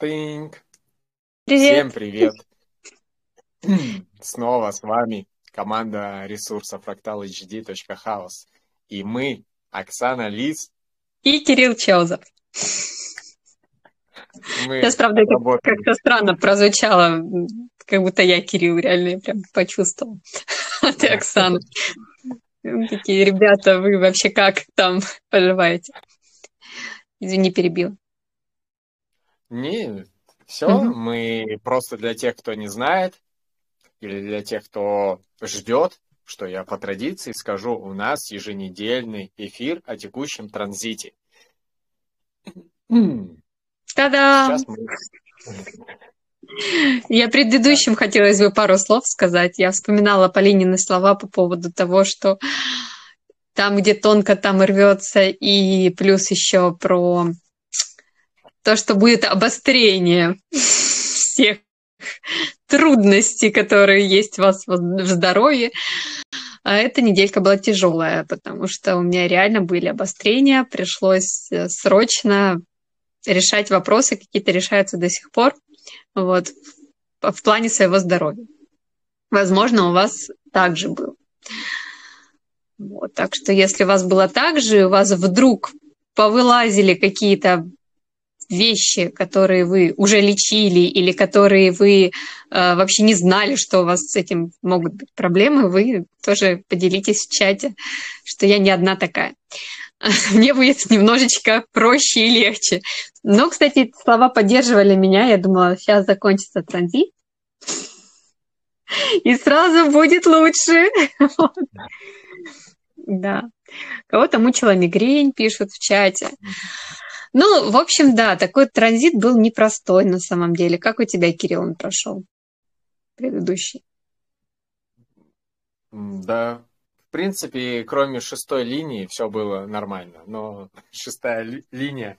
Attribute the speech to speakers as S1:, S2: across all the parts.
S1: Тынк.
S2: Привет.
S1: Всем привет. Снова с вами команда ресурса fractal.hd.house. И мы, Оксана Лис,
S2: И Кирилл Чаузов.
S1: мы
S2: Сейчас, правда, это как-то странно прозвучало, как будто я Кирилл, реально, я прям почувствовал. А ты Оксана. Такие, ребята, вы вообще как там поживаете? Извини, перебил.
S1: Не, все, мы просто для тех, кто не знает, или для тех, кто ждет, что я по традиции скажу, у нас еженедельный эфир о текущем транзите. Сейчас мы...
S2: Я предыдущим хотелось бы пару слов сказать. Я вспоминала Полинины слова по поводу того, что там, где тонко, там и рвется, и плюс еще про то, что будет обострение всех трудностей, которые есть у вас в здоровье. А эта неделька была тяжелая, потому что у меня реально были обострения, пришлось э, срочно решать вопросы, какие-то решаются до сих пор, вот, в плане своего здоровья. Возможно, у вас также было. Вот, так что если у вас было так же, у вас вдруг повылазили какие-то вещи, которые вы уже лечили или которые вы э, вообще не знали, что у вас с этим могут быть проблемы, вы тоже поделитесь в чате, что я не одна такая. Мне будет немножечко проще и легче. Но, кстати, эти слова поддерживали меня. Я думала, сейчас закончится транзит. И сразу будет лучше. Да. Кого-то мучила мигрень, пишут в чате. Ну, в общем, да, такой транзит был непростой на самом деле. Как у тебя, Кирилл, он прошел? Предыдущий.
S1: Да, в принципе, кроме шестой линии все было нормально, но шестая ли- линия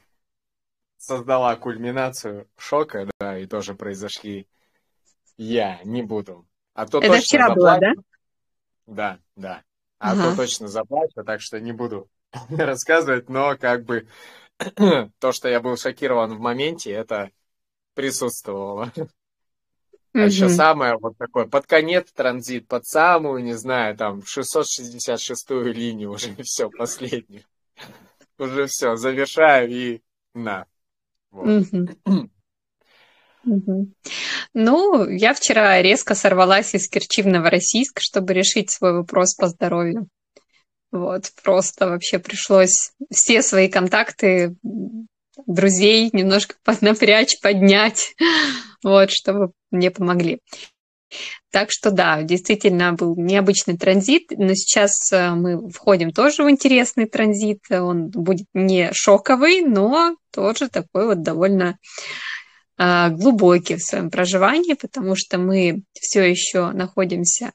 S1: создала кульминацию шока, да, и тоже произошли я не буду. А то
S2: Это
S1: точно
S2: вчера было, да?
S1: заплачу. Да, да. А
S2: Ага.
S1: то точно заплачу, так что не буду рассказывать, но как бы то, что я был шокирован в моменте, это присутствовало. А еще самое вот такое, под конец транзит, под самую, не знаю, там, 666-ю линию уже все, последнюю. Уже все, завершаю и на. Вот.
S2: Мгм. Мгм. Ну, я вчера резко сорвалась из Керчи в Новороссийск, чтобы решить свой вопрос по здоровью. Вот, просто вообще пришлось все свои контакты друзей немножко поднапрячь, поднять, вот, чтобы мне помогли. Так что да, действительно был необычный транзит, но сейчас э, мы входим тоже в интересный транзит. Он будет не шоковый, но тоже такой вот довольно а, глубокий в своем проживании, потому что мы все еще находимся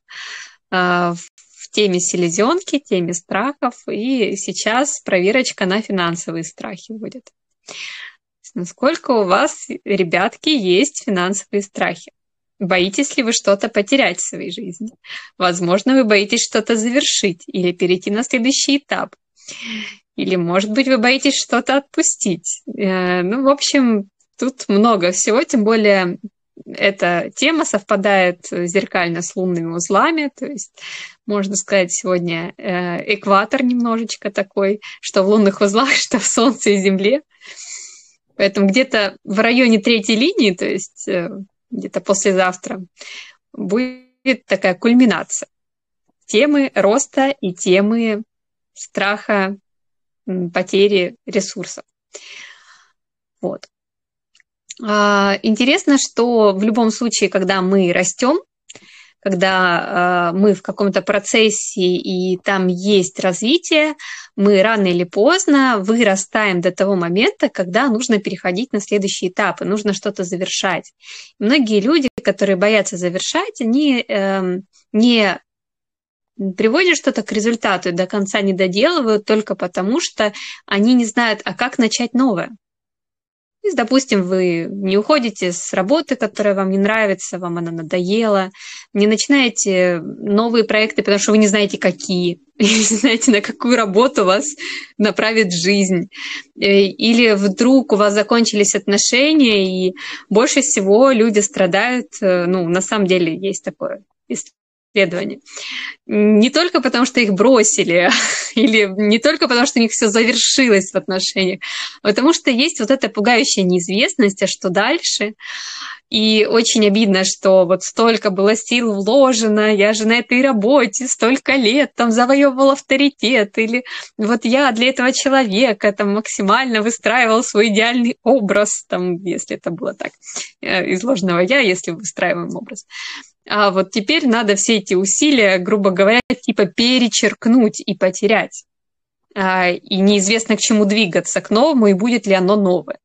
S2: в в теме селезенки, теме страхов, и сейчас проверочка на финансовые страхи будет. Насколько у вас, ребятки, есть финансовые страхи? Боитесь ли вы что-то потерять в своей жизни? Возможно, вы боитесь что-то завершить или перейти на следующий этап. Или, может быть, вы боитесь что-то отпустить. Э, Ну, в общем, тут много всего, тем более эта тема совпадает зеркально с лунными узлами, то есть, можно сказать, сегодня э, экватор немножечко такой, что в лунных узлах, что в Солнце и Земле. Поэтому где-то в районе третьей линии, то есть э, где-то послезавтра, будет такая кульминация темы роста и темы страха потери ресурсов. Вот. А, Интересно, что в любом случае, когда мы растем, когда а, мы в каком-то процессе и там есть развитие, мы рано или поздно вырастаем до того момента, когда нужно переходить на следующий этап, и нужно что-то завершать. Многие люди, которые боятся завершать, они эм, не приводят что-то к результату и до конца не доделывают только потому, что они не знают, а как начать новое. Допустим, вы не уходите с работы, которая вам не нравится, вам она надоела, не начинаете новые проекты, потому что вы не знаете, какие, не знаете, на какую работу вас направит жизнь. Э, или вдруг у вас закончились отношения, и больше всего люди страдают, э, ну, на самом деле есть такое исследование. Не только потому, что их бросили, или не только потому, что у них все завершилось в отношениях, а потому что есть вот эта пугающая неизвестность, а что дальше. И очень обидно, что вот столько было сил вложено, я же на этой работе столько лет там завоевывал авторитет, или вот я для этого человека там максимально выстраивал свой идеальный образ, там, если это было так, э, изложенного я, если выстраиваем образ. А вот теперь надо все эти усилия, грубо говоря, типа перечеркнуть и потерять. А, и неизвестно к чему двигаться, к новому, и будет ли оно новое.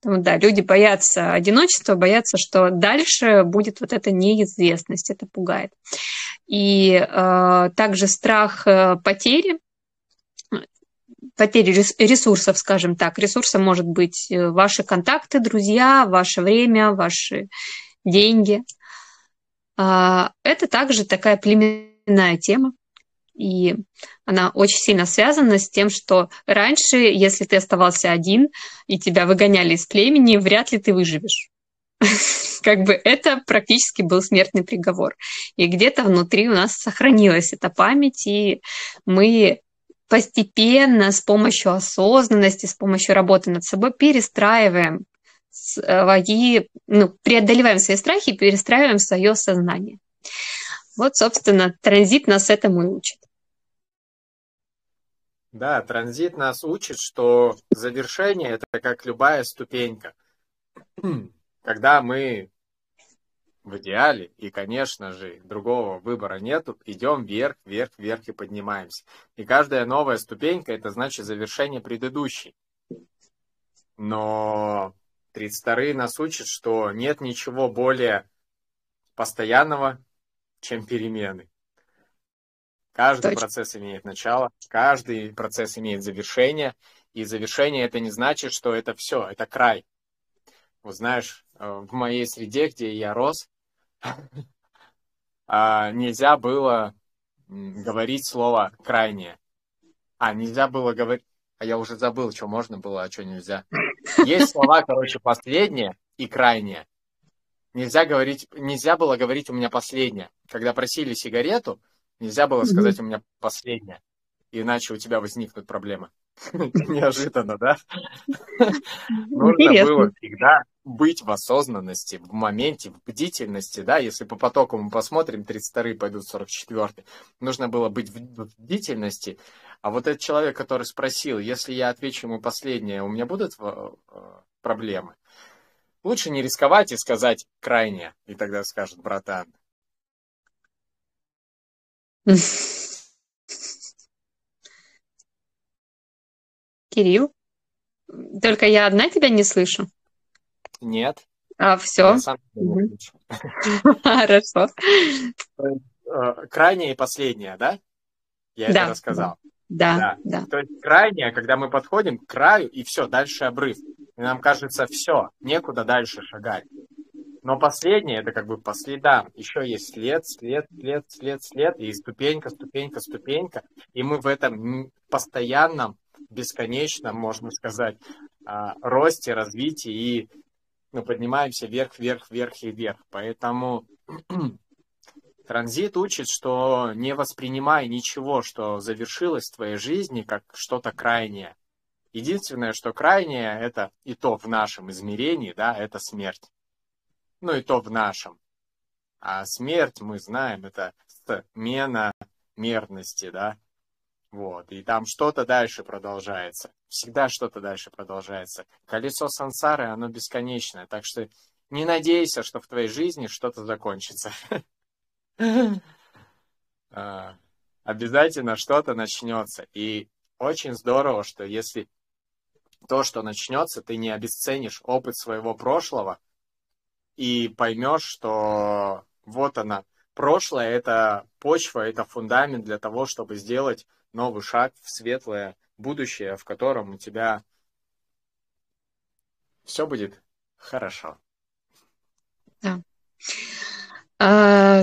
S2: Поэтому, да, люди боятся одиночества, боятся, что дальше будет вот эта неизвестность, это пугает. И э, также страх э, потери, потери ресурсов, скажем так. Ресурсом может быть э, ваши контакты, друзья, ваше время, ваши деньги – это также такая племенная тема, и она очень сильно связана с тем, что раньше, если ты оставался один и тебя выгоняли из племени, вряд ли ты выживешь. Как бы это практически был смертный приговор. И где-то внутри у нас сохранилась эта память, и мы постепенно с помощью осознанности, с помощью работы над собой перестраиваем свои, ну, преодолеваем свои страхи и перестраиваем свое сознание. Вот, собственно, транзит нас этому и учит.
S1: Да, транзит нас учит, что завершение это как любая ступенька. Когда мы в идеале, и, конечно же, другого выбора нету, идем вверх, вверх, вверх и поднимаемся. И каждая новая ступенька это значит завершение предыдущей. Но 32 нас учат, что нет ничего более постоянного, чем перемены. Каждый Точно. процесс имеет начало, каждый процесс имеет завершение, и завершение это не значит, что это все, это край. Вот знаешь, э, в моей среде, где я рос, а, нельзя было говорить слово крайнее. А, нельзя было говорить... А я уже забыл, что можно было, а что нельзя. Есть слова, короче, последнее и крайнее. Нельзя говорить, нельзя было говорить у меня последнее. Когда просили сигарету, нельзя было сказать у меня последнее. Иначе у тебя возникнут проблемы. Неожиданно, да? Нужно было всегда быть в осознанности, в моменте, в бдительности, да, если по потоку мы посмотрим, 32 пойдут 44 нужно было быть в бдительности, а вот этот человек, который спросил, если я отвечу ему последнее, у меня будут э, проблемы? Лучше не рисковать и сказать крайнее, и тогда скажет братан.
S2: Кирилл, только я одна тебя не слышу.
S1: Нет.
S2: А, все. Хорошо.
S1: Э, крайнее и последнее, да? Я это рассказал.
S2: Да, да.
S1: То есть крайнее, когда мы подходим к краю, и все, дальше обрыв. И нам кажется, все, некуда дальше шагать. Но последнее, это как бы по следам. Еще есть след, след, след, след, след, и ступенька, ступенька, ступенька. И мы в этом постоянном, бесконечном, можно сказать, росте, развитии и ну, поднимаемся вверх, вверх, вверх и вверх. Поэтому транзит учит, что не воспринимай ничего, что завершилось в твоей жизни, как что-то крайнее. Единственное, что крайнее, это и то в нашем измерении, да, это смерть. Ну и то в нашем. А смерть, мы знаем, это смена мерности, да, вот, и там что-то дальше продолжается. Всегда что-то дальше продолжается. Колесо сансары, оно бесконечное. Так что не надейся, что в твоей жизни что-то закончится. А, обязательно что-то начнется. И очень здорово, что если то, что начнется, ты не обесценишь опыт своего прошлого и поймешь, что вот она, прошлое это почва, это фундамент для того, чтобы сделать новый шаг в светлое будущее, в котором у тебя все будет хорошо.
S2: Да. А,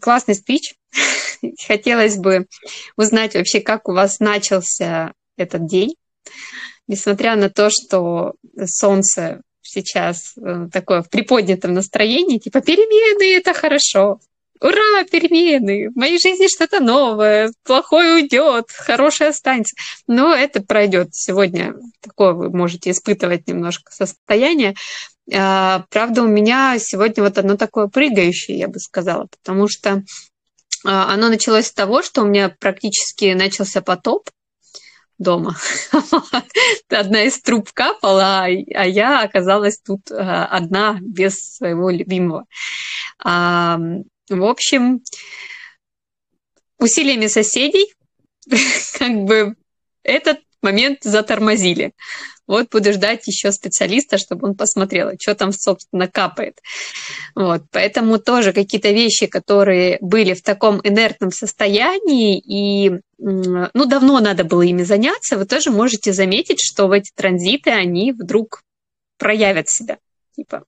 S2: классный спич. Хотелось бы узнать вообще, как у вас начался этот день. Несмотря на то, что солнце сейчас э, такое в приподнятом настроении, типа перемены это хорошо, ура, перемены, в моей жизни что-то новое, плохое уйдет, хорошее останется. Но это пройдет. Сегодня такое вы можете испытывать немножко состояние. А, правда, у меня сегодня вот одно такое прыгающее, я бы сказала, потому что а, оно началось с того, что у меня практически начался потоп дома. Одна из труб капала, а я оказалась тут а, одна, без своего любимого. В общем, усилиями соседей как бы этот момент затормозили. Вот буду ждать еще специалиста, чтобы он посмотрел, что там, собственно, капает. Вот, поэтому тоже какие-то вещи, которые были в таком инертном состоянии, и ну, давно надо было ими заняться, вы тоже можете заметить, что в эти транзиты они вдруг проявят себя. Типа,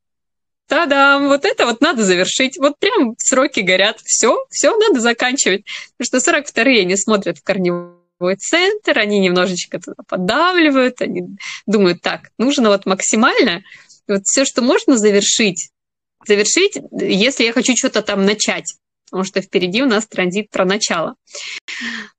S2: Та-дам, вот это вот надо завершить. Вот прям сроки горят. Все, все надо заканчивать. Потому что 42-е не смотрят в корневой центр, они немножечко туда подавливают, они думают, так, нужно вот максимально, вот все, что можно завершить, завершить, если я хочу что-то там начать, потому что впереди у нас транзит про начало.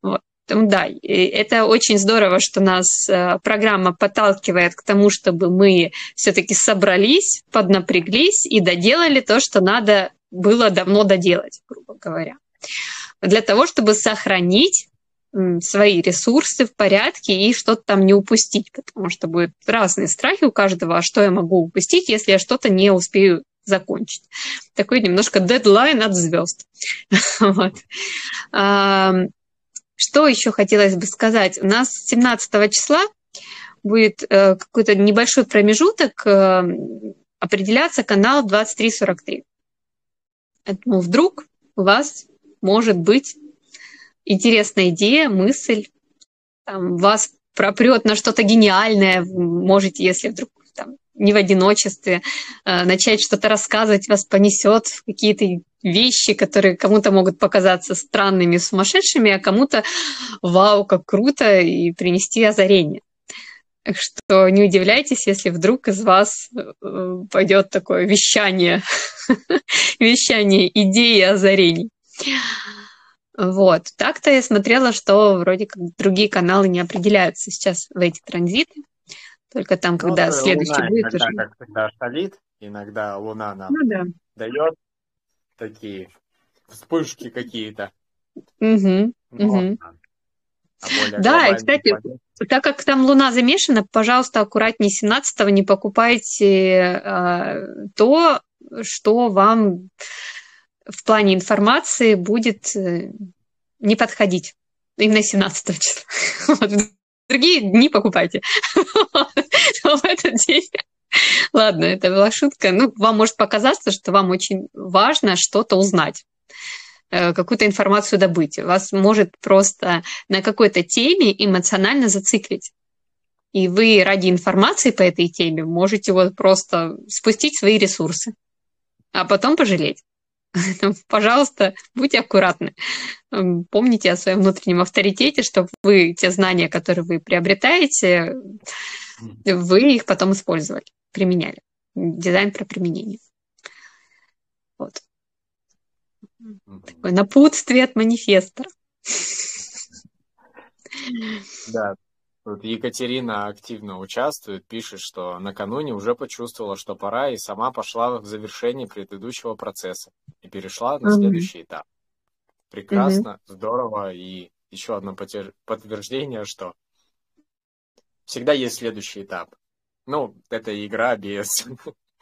S2: Вот. Да, это очень здорово, что нас э, программа подталкивает к тому, чтобы мы все-таки собрались, поднапряглись и доделали то, что надо было давно доделать, грубо говоря. Для того, чтобы сохранить свои ресурсы в порядке и что-то там не упустить, потому что будут разные страхи у каждого, а что я могу упустить, если я что-то не успею закончить. Такой немножко дедлайн от звезд. вот. Что еще хотелось бы сказать? У нас 17 числа будет э, какой-то небольшой промежуток э, определяться канал 2343. Поэтому вдруг у вас может быть интересная идея, мысль, там, вас пропрет на что-то гениальное, можете, если вдруг там, не в одиночестве, э, начать что-то рассказывать, вас понесет в какие-то вещи, которые кому-то могут показаться странными, сумасшедшими, а кому-то вау, как круто, и принести озарение. Так что не удивляйтесь, если вдруг из вас э, пойдет такое вещание, вещание идеи озарений. Вот. Так-то я смотрела, что вроде как другие каналы не определяются сейчас в эти транзиты. Только там, когда ну, следующий
S1: Луна
S2: будет
S1: иногда, уже... как всегда, шалит, иногда Луна нам ну, да. дает такие вспышки какие-то.
S2: Угу, ну, угу. А да, и, кстати, пойдет. так как там Луна замешана, пожалуйста, аккуратнее 17-го не покупайте э, то, что вам в плане информации будет э, не подходить. Именно 17 числа. Другие дни покупайте. В этот день... Ладно, это была шутка. Ну, вам может показаться, что вам очень важно что-то узнать э, какую-то информацию добыть. Вас может просто на какой-то теме эмоционально зациклить. И вы ради информации по этой теме можете вот просто спустить свои ресурсы, а потом пожалеть. пожалуйста, будьте аккуратны. Помните о своем внутреннем авторитете, чтобы вы те знания, которые вы приобретаете, вы их потом использовали, применяли. Дизайн про применение. Вот. Такое напутствие от манифестора.
S1: Да, Тут Екатерина активно участвует, пишет, что накануне уже почувствовала, что пора, и сама пошла в завершение предыдущего процесса и перешла на следующий mm-hmm. этап. Прекрасно, mm-hmm. здорово, и еще одно подтверждение, что всегда есть следующий этап. Ну, это игра без,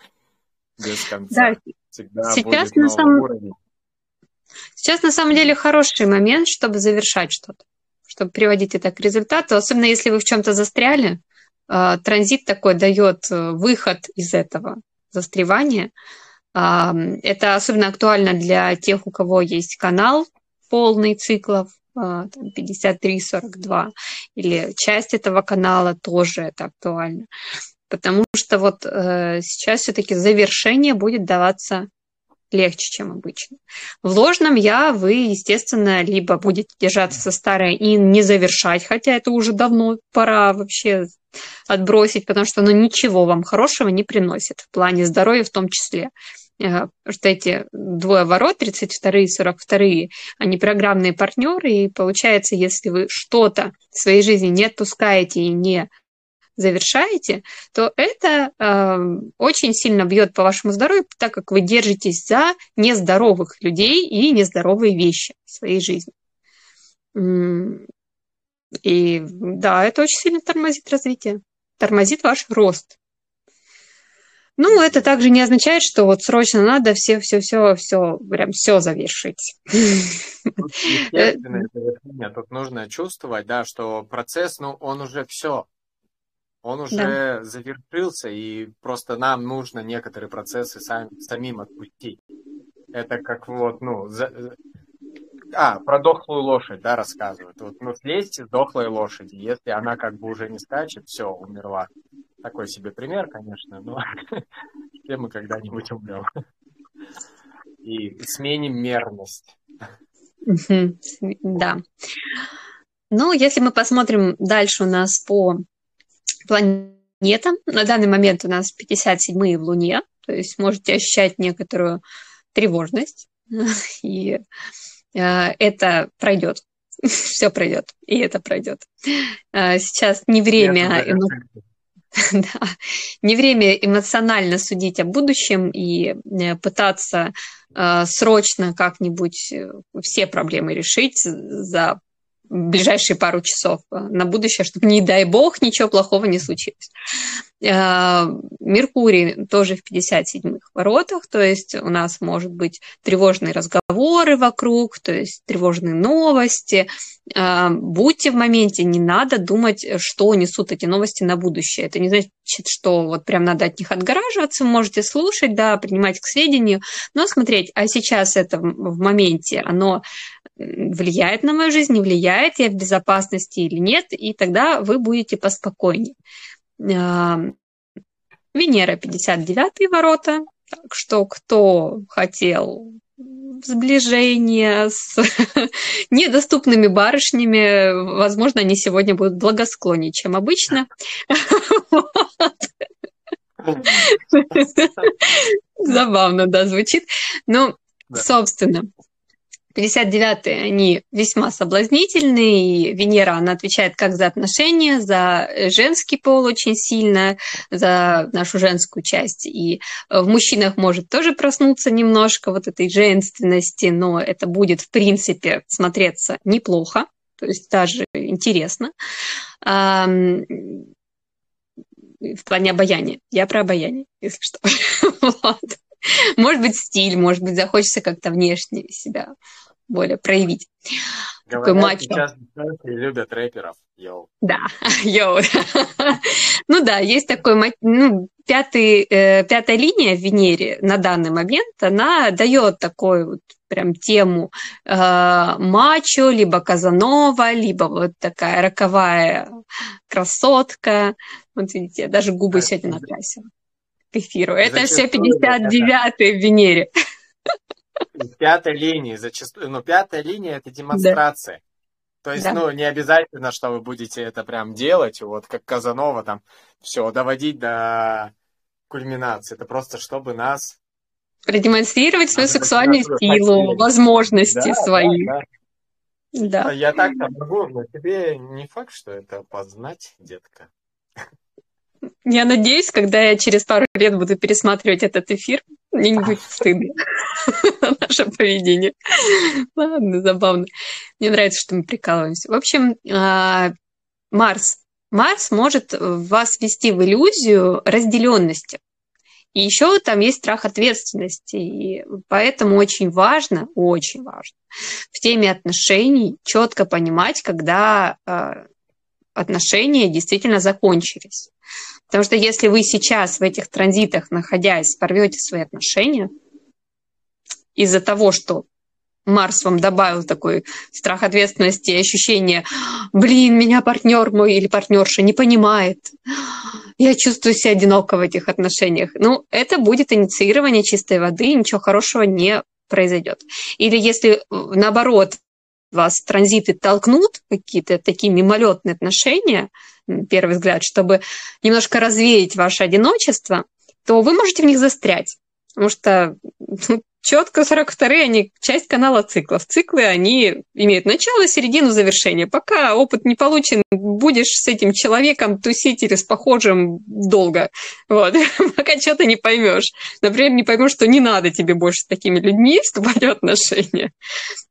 S1: без конца. Да. Всегда Сейчас будет на самом... уровень.
S2: Сейчас на самом деле хороший момент, чтобы завершать что-то чтобы приводить это к результату, особенно если вы в чем-то застряли, а, транзит такой дает э, выход из этого застревания. А, это особенно актуально для тех, у кого есть канал полный циклов, 53-42, а, или часть этого канала тоже это актуально. потому что вот э, сейчас все-таки завершение будет даваться легче, чем обычно. В ложном я вы, естественно, либо будете держаться со старой и не завершать, хотя это уже давно пора вообще отбросить, потому что оно ничего вам хорошего не приносит в плане здоровья в том числе. Э, что эти двое ворот, 32 и 42, они программные партнеры, и получается, если вы что-то в своей жизни не отпускаете и не завершаете, то это э, очень сильно бьет по вашему здоровью, так как вы держитесь за нездоровых людей и нездоровые вещи в своей жизни. И да, это очень сильно тормозит развитие, тормозит ваш рост. Ну, это также не означает, что вот срочно надо все, все, все, все, прям все завершить.
S1: Тут, естественно, тут нужно чувствовать, да, что процесс, ну, он уже все, он уже да. завершился, и просто нам нужно некоторые процессы сам, самим отпустить. Это как вот, ну, за... а, про дохлую лошадь, да, рассказывают. Вот, ну, слезьте с дохлой лошади, если она как бы уже не скачет, все, умерла. Такой себе пример, конечно, но все мы когда-нибудь умрем. И сменим мерность.
S2: Да. Ну, если мы посмотрим дальше у нас по планетам, на данный момент у нас 57-е в Луне, то есть можете ощущать некоторую тревожность, и э, это пройдет, все пройдет, и это пройдет. Э, сейчас не время да, не время эмоционально судить о будущем и э, пытаться срочно как-нибудь все проблемы решить за ближайшие пару часов на будущее, чтобы, не дай бог, ничего плохого не случилось. Э, Меркурий тоже в 57-х воротах, то есть у нас может быть тревожные разговоры вокруг, то есть тревожные новости. Э, будьте в моменте, не надо думать, что несут эти новости на будущее. Это не значит, что вот прям надо от них отгораживаться, можете слушать, да, принимать к сведению, но смотреть, а сейчас это в моменте, оно влияет на мою жизнь, не влияет, я в безопасности или нет, и тогда вы будете поспокойнее. Венера 59 ворота, так что кто хотел сближение с недоступными барышнями, возможно, они сегодня будут благосклоннее, чем обычно. Забавно, да, звучит. Ну, собственно, 59-е, они весьма соблазнительные, и Венера, она отвечает как за отношения, за женский пол очень сильно, за нашу женскую часть. И в мужчинах может тоже проснуться немножко вот этой женственности, но это будет, в принципе, смотреться неплохо, то есть даже интересно. В плане обаяния. Я про обаяние, если что. Может быть, стиль, может быть, захочется как-то внешне себя более проявить.
S1: Говорят, такой мачо. сейчас любят рэперов. Йоу.
S2: Да, йоу. ну да, есть такой, ну, пятый, э, пятая линия в Венере на данный момент, она дает такой вот прям тему э, мачо, либо Казанова, либо вот такая роковая красотка. Вот видите, я даже губы а, сегодня накрасила к эфиру. Это все 59-е в Венере.
S1: Пятая линия, зачастую, ну, пятая линия это демонстрация. Да. То есть, да. ну, не обязательно, что вы будете это прям делать, вот как Казанова там, все, доводить до кульминации. Это просто чтобы нас...
S2: Продемонстрировать свою сексуальную силу, возможности да, свои. Да,
S1: да. да. Я так-то могу, но тебе не факт, что это познать, детка.
S2: Я надеюсь, когда я через пару лет буду пересматривать этот эфир, мне не будет стыдно на наше поведение. Ладно, забавно. Мне нравится, что мы прикалываемся. В общем, а, Марс. Марс может вас ввести в иллюзию разделенности. И еще там есть страх ответственности. И поэтому очень важно, очень важно в теме отношений четко понимать, когда а, отношения действительно закончились. Потому что если вы сейчас в этих транзитах, находясь, порвете свои отношения из-за того, что Марс вам добавил такой страх ответственности ощущение, блин, меня партнер мой или партнерша не понимает, я чувствую себя одиноко в этих отношениях. Ну, это будет инициирование чистой воды, ничего хорошего не произойдет. Или если наоборот вас транзиты толкнут, какие-то такие мимолетные отношения, первый взгляд, чтобы немножко развеять ваше одиночество, то вы можете в них застрять. Потому что ну, четко 42-е, они часть канала циклов. Циклы, они имеют начало, середину, завершение. Пока опыт не получен, будешь с этим человеком тусить или с похожим долго. Вот. Пока что-то не поймешь. Например, не поймешь, что не надо тебе больше с такими людьми вступать в отношения.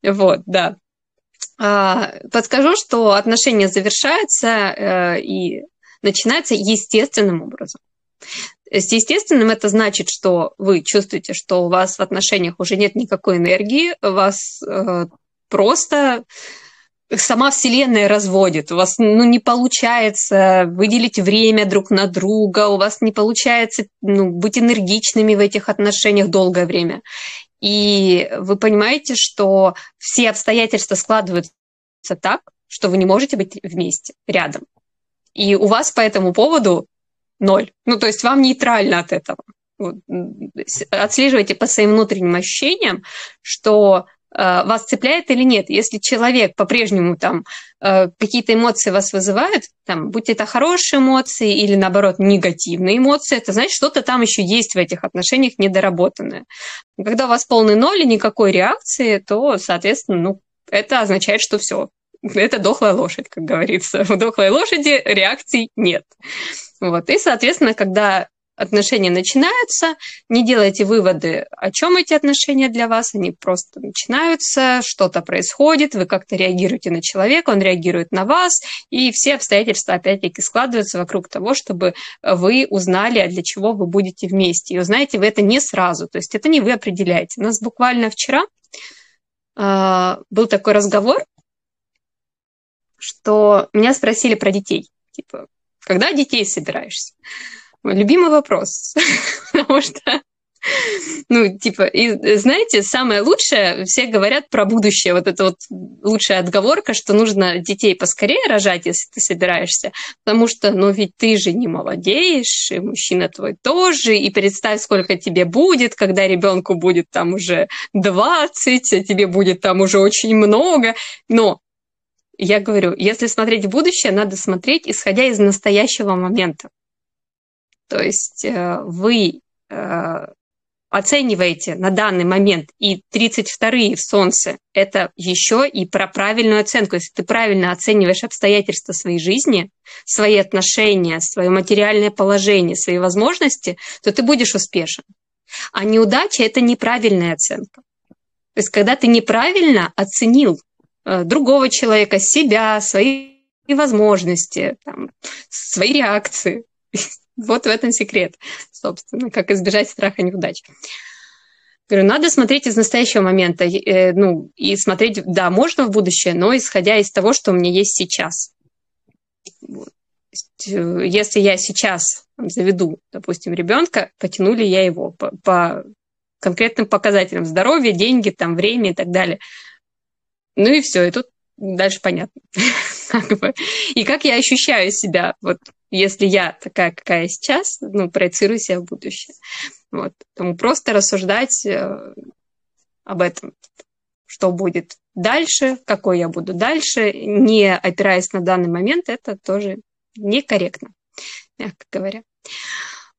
S2: Вот, да. А, подскажу, что отношения завершаются э, и начинаются естественным образом. С естественным это значит, что вы чувствуете, что у вас в отношениях уже нет никакой энергии, вас э, просто сама Вселенная разводит, у вас ну, не получается выделить время друг на друга, у вас не получается ну, быть энергичными в этих отношениях долгое время. И вы понимаете, что все обстоятельства складываются так, что вы не можете быть вместе, рядом. И у вас по этому поводу ноль. Ну, то есть вам нейтрально от этого. Отслеживайте по своим внутренним ощущениям, что вас цепляет или нет. Если человек по-прежнему там э, какие-то эмоции вас вызывают, там, будь это хорошие эмоции или наоборот негативные эмоции, это значит, что-то там еще есть в этих отношениях недоработанное. Когда у вас полный ноль и никакой реакции, то, соответственно, ну, это означает, что все, это дохлая лошадь, как говорится. У дохлой лошади реакций нет. Вот. И, соответственно, когда отношения начинаются, не делайте выводы, о чем эти отношения для вас, они просто начинаются, что-то происходит, вы как-то реагируете на человека, он реагирует на вас, и все обстоятельства опять-таки складываются вокруг того, чтобы вы узнали, а для чего вы будете вместе. И узнаете вы это не сразу, то есть это не вы определяете. У нас буквально вчера э, был такой разговор, что меня спросили про детей. Типа, когда детей собираешься? Любимый вопрос. Потому что ну, типа, и знаете, самое лучшее, все говорят про будущее, вот это вот лучшая отговорка, что нужно детей поскорее рожать, если ты собираешься, потому что, ну, ведь ты же не молодеешь, и мужчина твой тоже, и представь, сколько тебе будет, когда ребенку будет там уже 20, а тебе будет там уже очень много, но я говорю, если смотреть в будущее, надо смотреть, исходя из настоящего момента. То есть э, вы э, оцениваете на данный момент и 32-е в Солнце, это еще и про правильную оценку. Если ты правильно оцениваешь обстоятельства своей жизни, свои отношения, свое материальное положение, свои возможности, то ты будешь успешен. А неудача – это неправильная оценка. То есть когда ты неправильно оценил Э, другого человека, себя, свои возможности, там, свои реакции. Вот в этом секрет, собственно, как избежать страха неудач. Говорю, надо смотреть из настоящего момента, э, ну, и смотреть, да, можно в будущее, но исходя из того, что у меня есть сейчас. Вот. Э, если я сейчас заведу, допустим, ребенка, потяну ли я его по, по конкретным показателям здоровья, деньги, там, время и так далее – ну и все, и тут дальше понятно. И как я ощущаю себя, вот если я такая, какая сейчас, ну, проецирую себя в будущее. Вот. Поэтому просто рассуждать э, об этом, что будет дальше, какой я буду дальше, не опираясь на данный момент, это тоже некорректно, мягко говоря.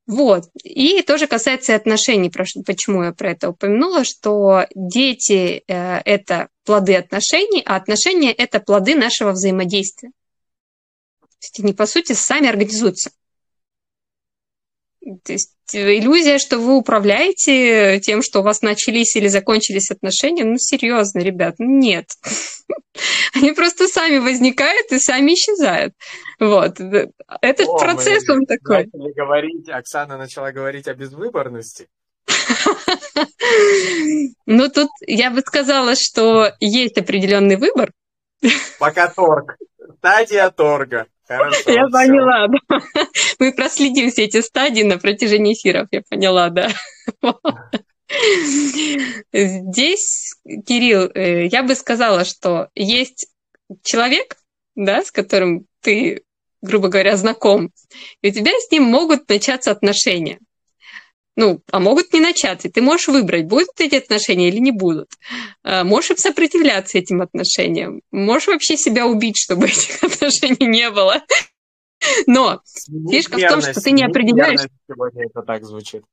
S2: Вот. И тоже касается отношений, почему я про это упомянула, что дети э, – это плоды отношений, а отношения – это плоды нашего взаимодействия. То есть они, по сути, сами организуются. То есть иллюзия, что вы управляете тем, что у вас начались или закончились отношения, ну, серьезно, ребят, ну, нет. Они просто сами возникают и сами исчезают. Вот. Этот О, процесс, он такой.
S1: говорить, Оксана начала говорить о безвыборности.
S2: Ну, тут я бы сказала, что есть определенный выбор.
S1: Пока торг. Стадия торга. Хорошо,
S2: я все. поняла, да. Мы проследим все эти стадии на протяжении эфиров, я поняла, да. Здесь, Кирилл, э, я бы сказала, что есть человек, да, с которым ты грубо говоря, знаком, и у тебя с ним могут начаться отношения. Ну, а могут не начаться. Ты можешь выбрать, будут эти отношения или не будут. А, можешь сопротивляться этим отношениям. Можешь вообще себя убить, чтобы этих отношений не было. Но фишка в том, что ты не определяешь...
S1: Сегодня это так звучит.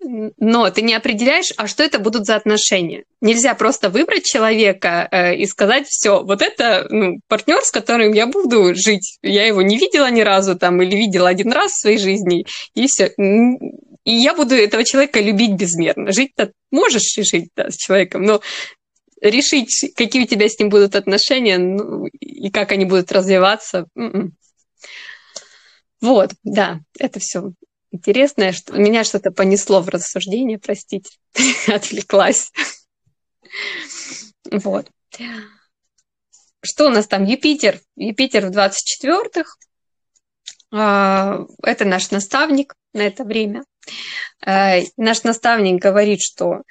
S2: Но ты не определяешь, а что это будут за отношения. Нельзя просто выбрать человека э, и сказать, все, вот это ну, партнер, с которым я буду жить. Я его не видела ни разу там или видела один раз в своей жизни, и все. И я буду этого человека любить безмерно. Жить-то можешь жить да, с человеком, но решить, какие у тебя с ним будут отношения ну, и как они будут развиваться. М-м. Вот, да, это все интересное. Что... Меня что-то понесло в рассуждение, простите, отвлеклась. Вот. Что у нас там? Юпитер. Юпитер в 24-х. А, это наш наставник на это время. А, наш наставник говорит, что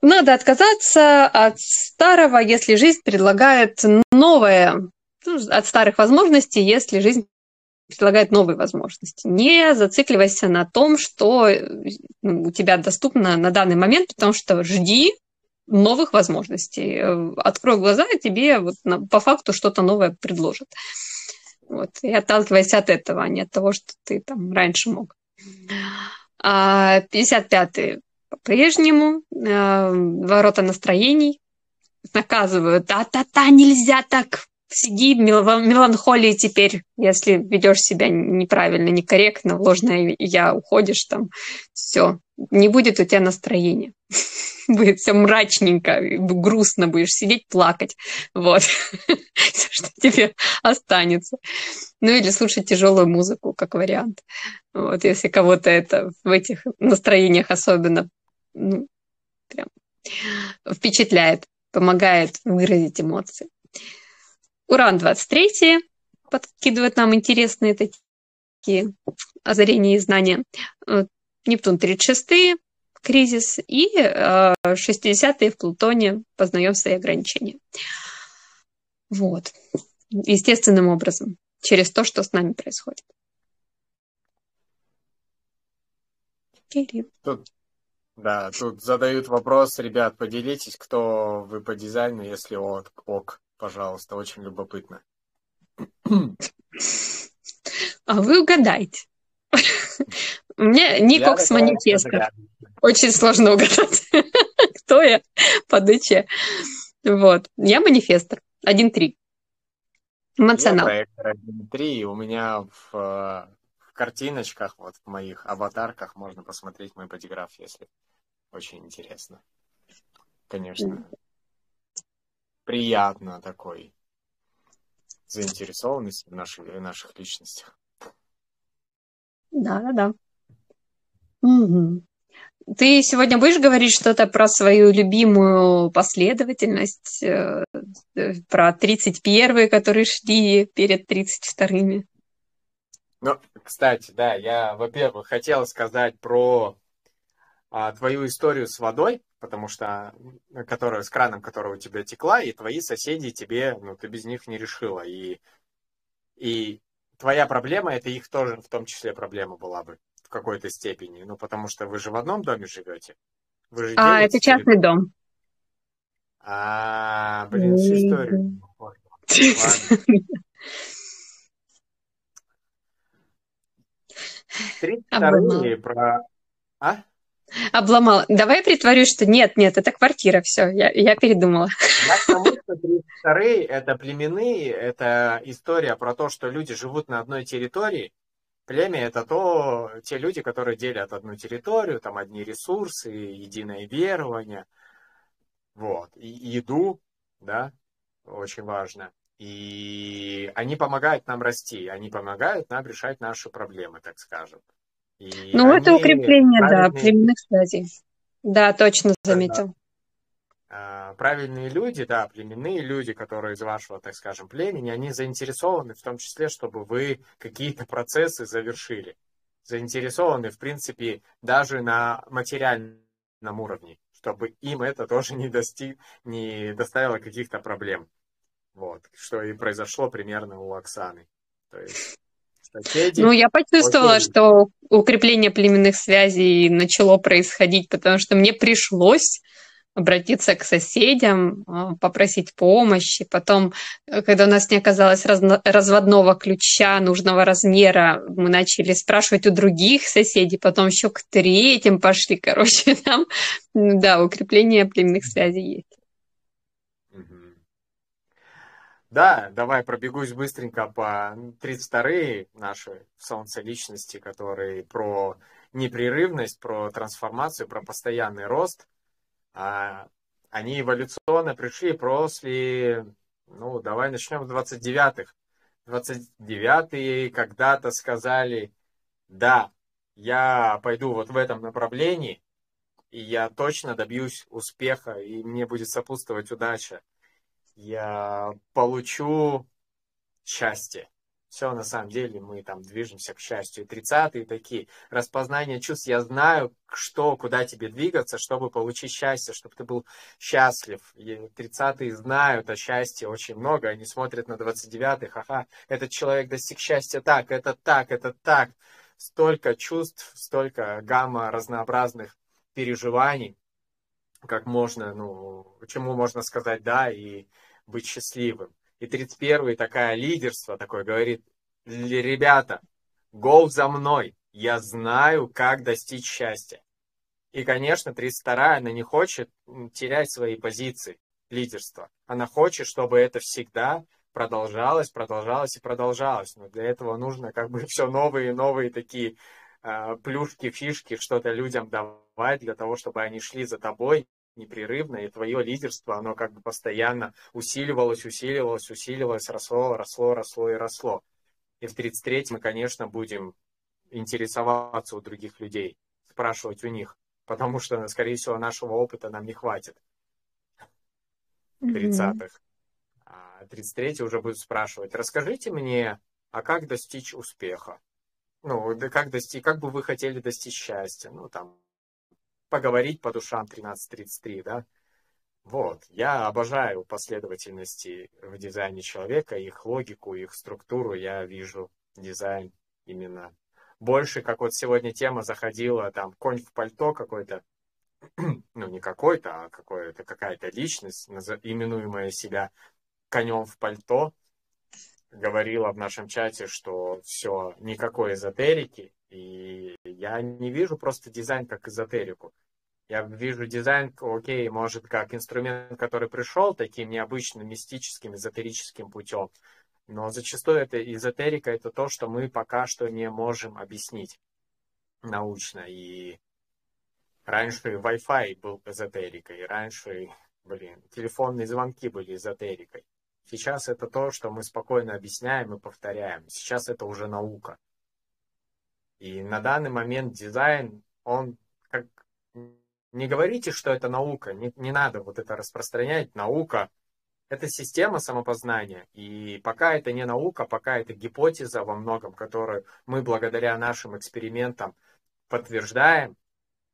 S2: надо отказаться от старого, если жизнь предлагает новое, ну, от старых возможностей, если жизнь предлагает новые возможности. Не зацикливайся на том, что ну, у тебя доступно на данный момент, потому что жди новых возможностей. Открой глаза, и тебе вот по факту что-то новое предложат. Вот. И отталкивайся от этого, а не от того, что ты там раньше мог. 55-й а, по-прежнему. А, ворота настроений наказывают. Та-та-та, нельзя так сиди в меланхолии теперь, если ведешь себя неправильно, некорректно, в ложное я уходишь там, все, не будет у тебя настроения. Будет все мрачненько, грустно будешь сидеть, плакать. Вот. Что тебе останется. Ну или слушать тяжелую музыку, как вариант. Вот, если кого-то это в этих настроениях особенно ну, прям впечатляет, помогает выразить эмоции. Уран-23 подкидывает нам интересные такие озарения и знания. Нептун 36 кризис, и 60-е э, в Плутоне познаем свои ограничения. Вот. Естественным образом, через то, что с нами происходит.
S1: Кирилл. Тут, да, тут задают вопрос, ребят, поделитесь, кто вы по дизайну, если ок, ок пожалуйста, очень любопытно.
S2: А вы угадайте. У меня ник Окс Манифестор. Очень сложно угадать, кто я по ДЧ. Вот. Я манифестор. 1-3. Эмоционал. Я
S1: проектор 1.3, у меня в, э, в картиночках, вот в моих аватарках можно посмотреть мой бодиграф, если очень интересно. Конечно приятно такой заинтересованности в наших, в наших личностях.
S2: Да, да, да. Угу. Ты сегодня будешь говорить что-то про свою любимую последовательность, э, про 31-е, которые шли перед 32-ми?
S1: Ну, кстати, да, я, во-первых, хотел сказать про а, твою историю с водой, потому что, которая, с краном, которая у тебя текла, и твои соседи тебе, ну, ты без них не решила. И, и твоя проблема, это их тоже в том числе проблема была бы в какой-то степени. Ну, потому что вы же в одном доме живете. Вы же
S2: а, это частный дом.
S1: А, блин, всю историю. Тридцать вторые про... А?
S2: Обломала. Давай притворюсь, что нет, нет, это квартира, все, я, я передумала.
S1: Я к тому, что 32 это племенные, это история про то, что люди живут на одной территории. Племя это то, те люди, которые делят одну территорию, там одни ресурсы, единое верование, вот, и еду, да, очень важно. И они помогают нам расти, они помогают нам решать наши проблемы, так скажем.
S2: И ну, это укрепление, правильные... да, племенных связей. Да, точно заметил.
S1: Да. Правильные люди, да, племенные люди, которые из вашего, так скажем, племени, они заинтересованы в том числе, чтобы вы какие-то процессы завершили. Заинтересованы, в принципе, даже на материальном уровне, чтобы им это тоже не, достиг, не доставило каких-то проблем. Вот, что и произошло примерно у Оксаны. То есть
S2: соседи... Ну, я почувствовала, окей. что укрепление племенных связей начало происходить, потому что мне пришлось обратиться к соседям, а, попросить помощи. Потом, э, когда у нас не оказалось разводного ключа нужного размера, мы начали спрашивать у других соседей, потом еще к третьим пошли. Короче, там, да, укрепление племенных связей есть.
S1: Да, давай пробегусь быстренько по 32-е наши солнце личности, которые про непрерывность, про трансформацию, про постоянный рост. А, они эволюционно пришли после, ну, давай начнем с 29-х. 29-е когда-то сказали, да, я пойду вот в этом направлении, и я точно добьюсь успеха, и мне будет сопутствовать удача я получу счастье. Все, на самом деле, мы там движемся к счастью. И 30-е такие, распознание чувств. Я знаю, что, куда тебе двигаться, чтобы получить счастье, чтобы ты был счастлив. И 30-е знают о счастье очень много. Они смотрят на 29-х. Ага, этот человек достиг счастья так, это так, это так. Столько чувств, столько гамма разнообразных переживаний как можно, ну, чему можно сказать да и быть счастливым. И 31-й такая лидерство такое говорит, ребята, гол за мной, я знаю, как достичь счастья. И, конечно, 32-я, она не хочет терять свои позиции лидерства. Она хочет, чтобы это всегда продолжалось, продолжалось и продолжалось. Но для этого нужно как бы все новые и новые такие э, плюшки, фишки, что-то людям давать для того, чтобы они шли за тобой непрерывно, и твое лидерство, оно как бы постоянно усиливалось, усиливалось, усиливалось, росло, росло, росло и росло. И в 33-м мы, конечно, будем интересоваться у других людей, спрашивать у них, потому что, скорее всего, нашего опыта нам не хватит. 30-х. А 33-й уже будет спрашивать, расскажите мне, а как достичь успеха? Ну, да как достичь, как бы вы хотели достичь счастья? Ну, там, поговорить по душам 1333, да. Вот, я обожаю последовательности в дизайне человека, их логику, их структуру, я вижу дизайн именно больше, как вот сегодня тема заходила, там, конь в пальто какой-то, ну, не какой-то, а какой-то, какая-то личность, именуемая себя конем в пальто, говорила в нашем чате, что все, никакой эзотерики, и я не вижу просто дизайн как эзотерику. Я вижу дизайн, окей, может, как инструмент, который пришел таким необычным, мистическим, эзотерическим путем. Но зачастую это эзотерика, это то, что мы пока что не можем объяснить научно. И раньше Wi-Fi был эзотерикой, раньше, блин, телефонные звонки были эзотерикой. Сейчас это то, что мы спокойно объясняем и повторяем. Сейчас это уже наука. И на данный момент дизайн, он как... Не говорите, что это наука, не, не надо вот это распространять. Наука – это система самопознания. И пока это не наука, пока это гипотеза во многом, которую мы благодаря нашим экспериментам подтверждаем.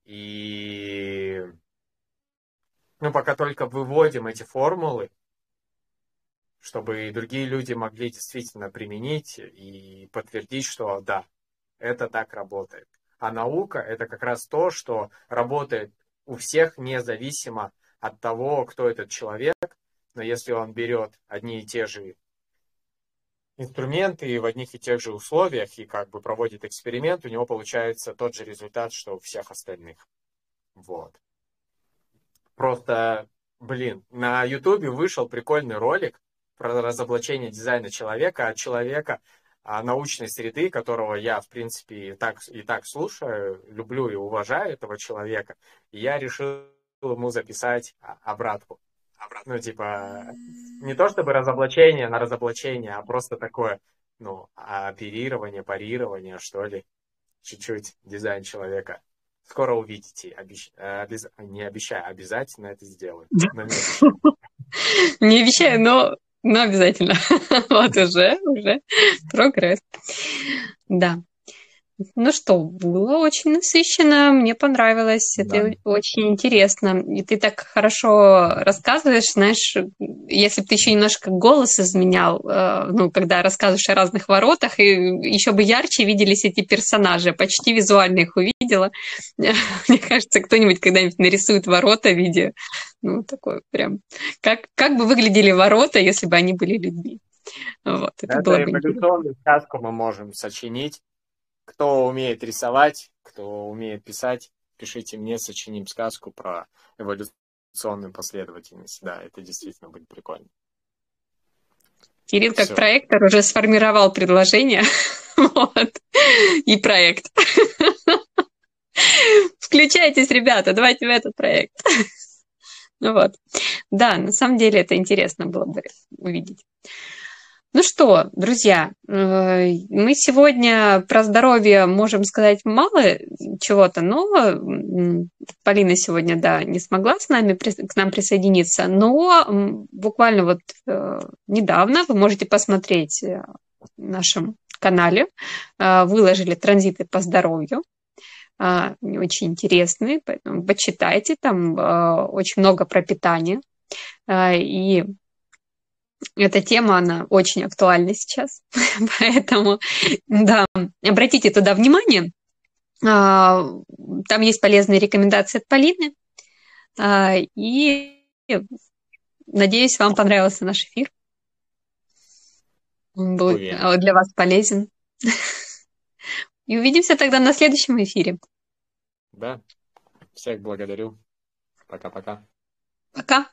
S1: И ну, пока только выводим эти формулы, чтобы и другие люди могли действительно применить и подтвердить, что да, это так работает. А наука это как раз то, что работает у всех независимо от того, кто этот человек. Но если он берет одни и те же инструменты и в одних и тех же условиях и как бы проводит эксперимент, у него получается тот же результат, что у всех остальных. Вот. Просто, блин, на Ютубе вышел прикольный ролик про разоблачение дизайна человека от человека, а, научной среды, которого я, в принципе, и так, и так слушаю, люблю и уважаю этого человека, и я решил ему записать обратку. Ну, типа, не то чтобы разоблачение на разоблачение, а просто такое, ну, оперирование, парирование, что ли, чуть-чуть дизайн человека. Скоро увидите, обещ... обез... не обещаю, обязательно это сделаю.
S2: Не обещаю, но ну, обязательно. вот уже, уже прогресс. Да. Ну что, было очень насыщенно, мне понравилось,
S1: Да.
S2: это очень интересно. И ты так хорошо рассказываешь, знаешь, если бы ты еще немножко голос изменял, э, ну, когда рассказываешь о разных воротах, и еще бы ярче виделись эти персонажи, почти визуально их увидела. Мне кажется, кто-нибудь когда-нибудь нарисует ворота в виде, ну, такой прям, как, как бы выглядели ворота, если бы они были людьми. Вот, это,
S1: Это
S2: было бы
S1: сказку мы можем сочинить. Кто умеет рисовать, кто умеет писать, пишите мне, сочиним сказку про эволюционную последовательность. Да, это действительно будет прикольно.
S2: Кирилл, как
S1: Всё.
S2: проектор, уже сформировал предложение вот, и проект. Включайтесь, ребята, давайте в этот проект. Ну вот. Да, на самом деле это интересно было бы увидеть. Ну что, друзья, э, мы сегодня про здоровье можем сказать мало чего-то, но Полина сегодня, да, не смогла с нами, к нам присоединиться, но буквально вот э, недавно вы можете посмотреть э, в нашем канале, выложили транзиты по здоровью, они очень интересные, поэтому почитайте, там очень много про питание, и эта тема, она очень актуальна сейчас, поэтому, да, обратите туда внимание. А, Там есть полезные рекомендации от Полины. А, И надеюсь, вам понравился наш эфир. Он был
S1: Уверен.
S2: а, для вас полезен. И увидимся тогда на следующем эфире.
S1: Да. Всех благодарю. Пока-пока.
S2: Пока.